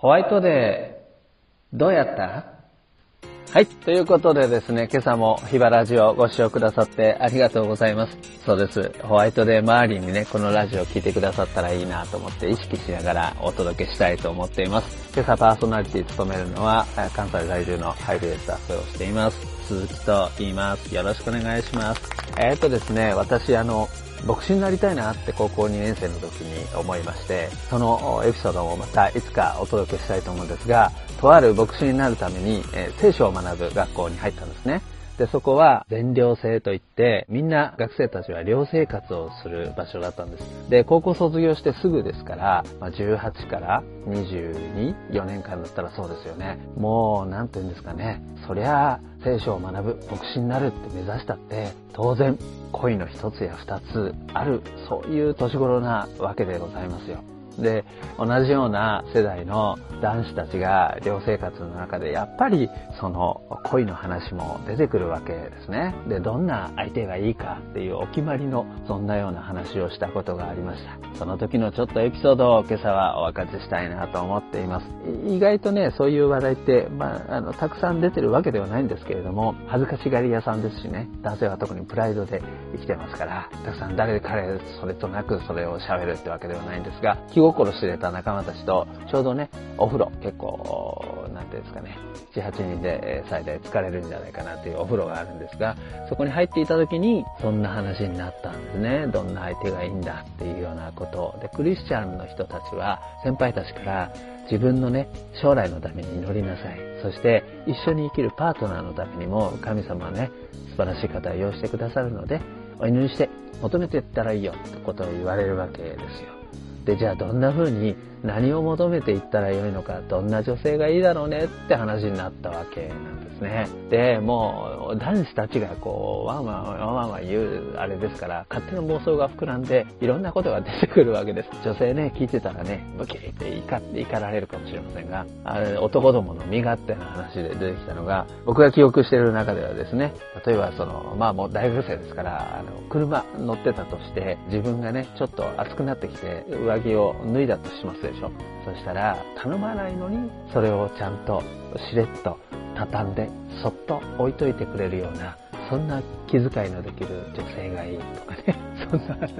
ホワイトデー、どうやった？はい。ということでですね、今朝もヒバラジオをご視聴くださってありがとうございます。そうです。ホワイトデー周りにね、このラジオを聴いてくださったらいいなと思って意識しながらお届けしたいと思っています。今朝パーソナリティ務めるのは、関西在住のハイルスタッフをしています。鈴木と言います。よろしくお願いします。えー、っとですね、私あの、牧師になりたいなって高校2年生の時に思いまして、そのエピソードをまたいつかお届けしたいと思うんですが、とある牧師になるために、え、聖書を学ぶ学校に入ったんですね。で、そこは全寮制といって、みんな学生たちは寮生活をする場所だったんです。で、高校卒業してすぐですから、まあ、18から22、4年間だったらそうですよね。もう、なんて言うんですかね。そりゃ、聖書を学ぶ、牧師になるって目指したって、当然、恋の一つや二つある、そういう年頃なわけでございますよ。で、同じような世代の男子たちが寮生活の中でやっぱりその恋の話も出てくるわけですね。で、どんな相手がいいかっていうお決まりのそんなような話をしたことがありました。その時のちょっとエピソードを今朝はお分かちしたいなと思っています。意外とね、そういう話題って、まあ、あの、たくさん出てるわけではないんですけれども、恥ずかしがり屋さんですしね、男性は特にプライドで生きてますから、たくさん誰彼それとなくそれを喋るってわけではないんですが、気心知れた仲間たちと、ちょうどね、お風呂、結構、なんていうんですかね、7、8人で最大疲れるんじゃないかなっていうお風呂があるんですが、そこに入っていた時に、そんな話になったんですね。どんな相手がいいんだっていうようなことで、クリスチャンの人たちは、先輩たちから、自分のね、将来のために祈りなさい。そして、一緒に生きるパートナーのためにも、神様はね、素晴らしい方を用意してくださるので、お祈りして求めていったらいいよってことを言われるわけですよ。で、じゃあどんな風に何を求めていったらよいのか、どんな女性がいいだろうねって話になったわけなんですね。で、もう男子たちがこう、ワンワンワンワンワン言うあれですから、勝手な妄想が膨らんで、いろんなことが出てくるわけです。女性ね、聞いてたらね、ムキって怒って怒られるかもしれませんが、あれ男どもの身勝手な話で出てきたのが、僕が記憶している中ではですね、例えばその、まあもう大学生ですから、あの、車乗ってたとして、自分がね、ちょっと暑くなってきて、上着を脱いだとしますでしょ。そしたら、頼まないのに、それをちゃんとしれっと畳んで、そっと置いといてくれるような、そんな気遣いのできる女性がいいとかね、そんな話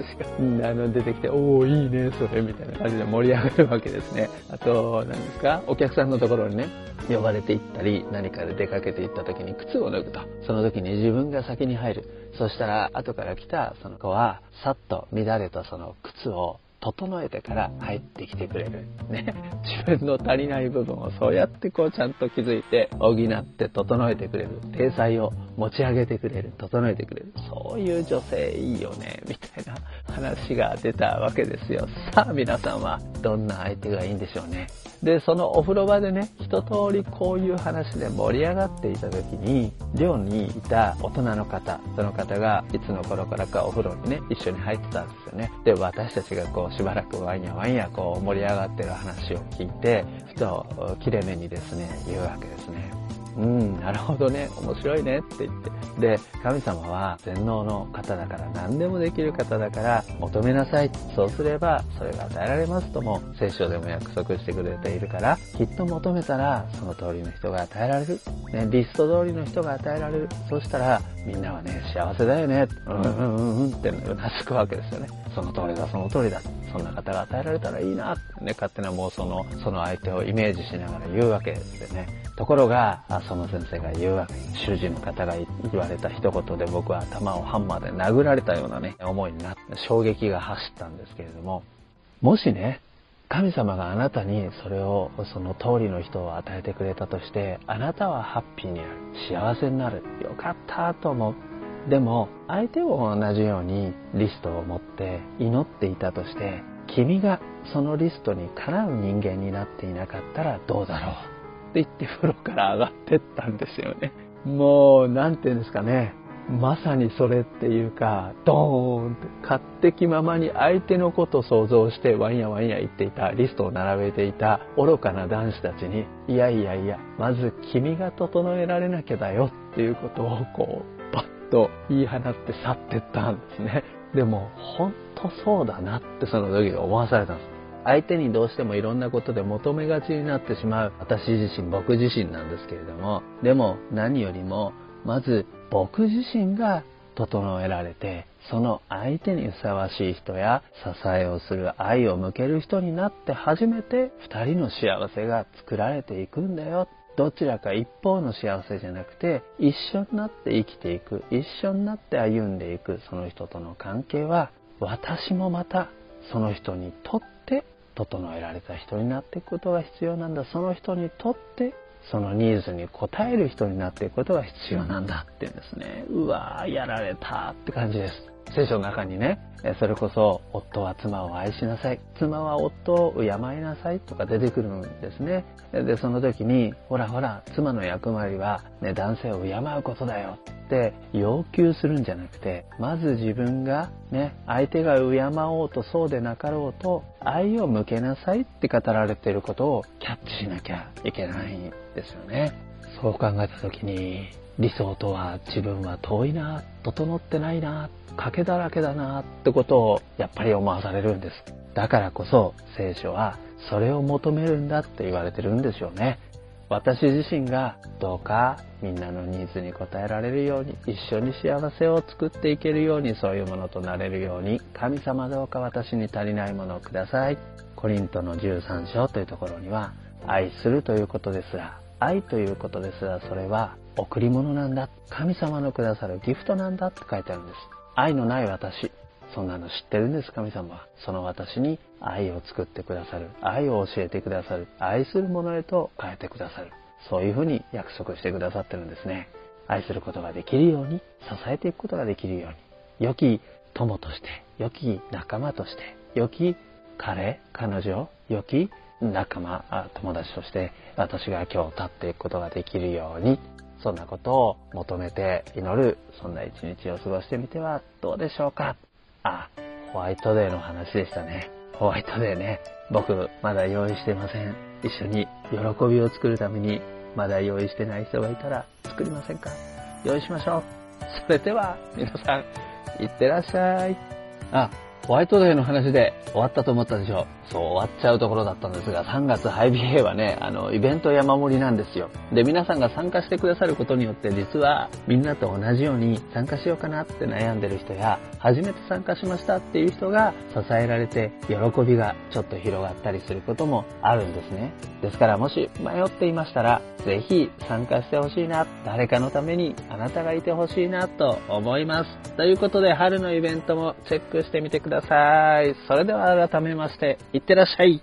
があの出てきて、おおいいね、それ、みたいな感じで盛り上がるわけですね。あと、何ですか？お客さんのところにね、呼ばれて行ったり、何かで出かけて行った時に靴を脱ぐと。その時に自分が先に入る。そしたら、後から来たその子は、さっと乱れたその靴を整えてから入ってきてくれる。ね。自分の足りない部分をそうやってこうちゃんと気づいて補って整えてくれる。体裁を持ち上げてくれる。整えてくれる。そういう女性いいよね。みたいな話が出たわけですよ。さあ皆さんはどんな相手がいいんでしょうね。で、そのお風呂場でね、一通りこういう話で盛り上がっていた時に、寮にいた大人の方、その方がいつの頃からかお風呂にね、一緒に入ってたんですよね。で、私たちがこうしばらくワインやワンやこう盛り上がってる話を聞いて、ふと切れ目にですね、言うわけですね。うん、なるほどね、面白いねって言って。で、神様は全能の方だから何でもできる方だから求めなさい。そうすればそれが与えられますとも聖書でも約束してくれているから、きっと求めたらその通りの人が与えられる。ね、リスト通りの人が与えられる。そしたらみんなはね、幸せだよね。うんうんうんうんってうなずくわけですよね。その通りだ、その通りだ。そんな方が与えられたらいいなってね、勝手な妄想のその相手をイメージしながら言うわけですよね。ところが、その先生が言うわけ主人の方が言われた一言で僕は頭をハンマーで殴られたようなね、思いになって、衝撃が走ったんですけれども、もしね、神様があなたにそれを、その通りの人を与えてくれたとして、あなたはハッピーになる。幸せになる。よかったと思う。でも、相手を同じようにリストを持って祈っていたとして、君がそのリストにかなう人間になっていなかったらどうだろう？って言って風呂から上がってったんですよね。もう、なんて言うんですかね。まさにそれっていうか、ドーンって勝手気ままに相手のことを想像してワンヤワンヤ言っていた、リストを並べていた愚かな男子たちに、いやいやいや、まず君が整えられなきゃだよっていうことをこう、パッと言い放って去ってったんですね。でも、ほんとそうだなってその時思わされたんです。相手にどうしてもいろんなことで求めがちになってしまう私自身、僕自身なんですけれども、でも何よりも、まず僕自身が整えられて、その相手にふさわしい人や支えをする愛を向ける人になって初めて二人の幸せが作られていくんだよ。どちらか一方の幸せじゃなくて一緒になって生きていく、一緒になって歩んでいくその人との関係は私もまたその人にとって整えられた人になっていくことが必要なんだ。その人にとってそのニーズに応える人になっていくことが必要なんだっていうんですね。うわー、やられたって感じです。聖書の中にね、それこそ、夫は妻を愛しなさい。妻は夫を敬いなさいとか出てくるんですね。で、その時に、ほらほら、妻の役割は、ね、男性を敬うことだよって要求するんじゃなくて、まず自分がね、相手が敬おうとそうでなかろうと、愛を向けなさいって語られていることをキャッチしなきゃいけないんですよね。そう考えた時に、理想とは自分は遠いな、整ってないな、賭けだらけだなってことをやっぱり思わされるんです。だからこそ聖書はそれを求めるんだって言われてるんでしょうね。私自身がどうかみんなのニーズに応えられるように一緒に幸せを作っていけるようにそういうものとなれるように神様どうか私に足りないものをください。コリントの13章というところには愛するということですら愛ということですらそれは贈り物なんだ。神様のくださるギフトなんだって書いてあるんです。愛のない私。そんなの知ってるんです、神様は。その私に愛を作ってくださる。愛を教えてくださる。愛するものへと変えてくださる。そういうふうに約束してくださってるんですね。愛することができるように、支えていくことができるように。良き友として、良き仲間として、良き彼、彼女、良き仲間、友達として私が今日立っていくことができるようにそんなことを求めて祈る、そんな一日を過ごしてみてはどうでしょうか。あ、ホワイトデーの話でしたね。ホワイトデーね。僕、まだ用意してません。一緒に喜びを作るために、まだ用意してない人がいたら作りませんか用意しましょう。それでは、皆さん、いってらっしゃい。あ、ホワイトデーの話で終わったと思ったでしょう。そう、終わっちゃうところだったんですが、3月ハイビヘイはね、あの、イベント山盛りなんですよ。で、皆さんが参加してくださることによって、実は、みんなと同じように参加しようかなって悩んでる人や、初めて参加しましたっていう人が支えられて、喜びがちょっと広がったりすることもあるんですね。ですから、もし迷っていましたら、ぜひ参加してほしいな、誰かのためにあなたがいてほしいなと思います。ということで、春のイベントもチェックしてみてください。それでは改めまして、いってらっしゃい。